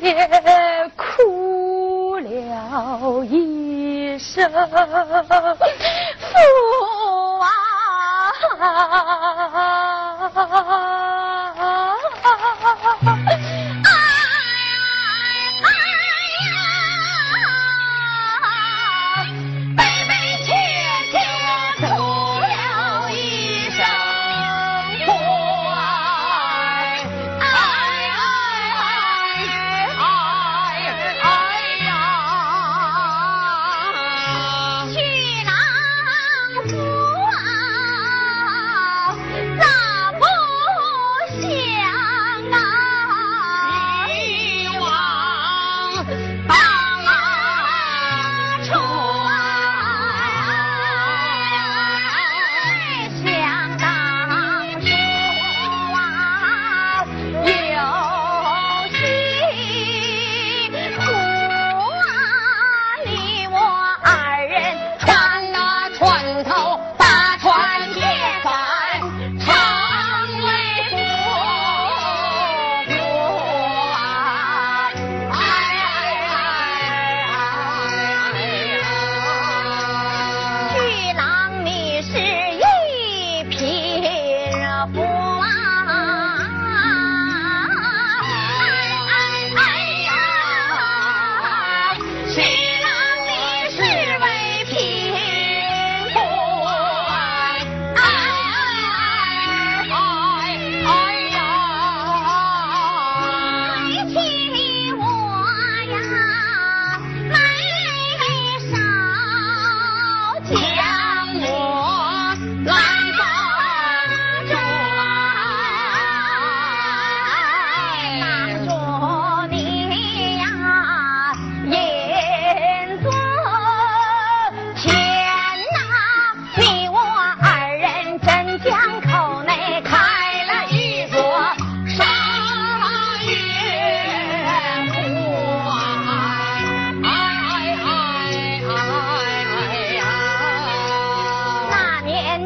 也哭了一声父啊。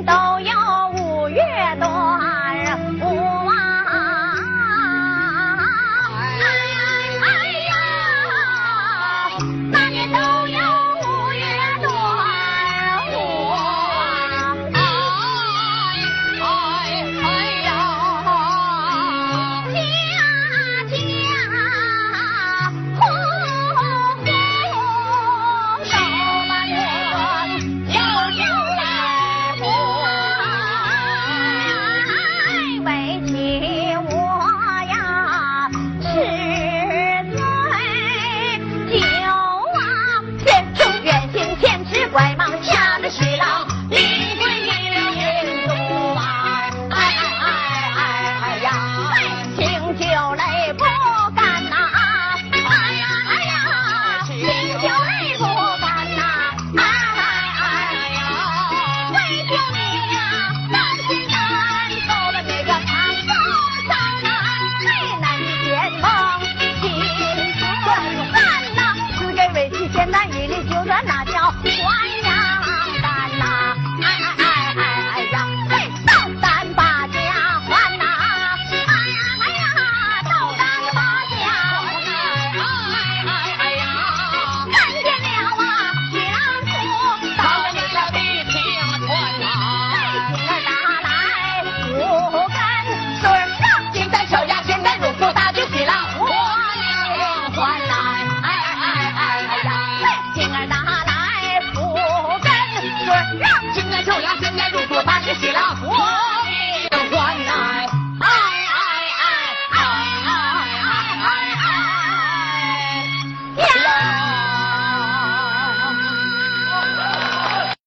到金盖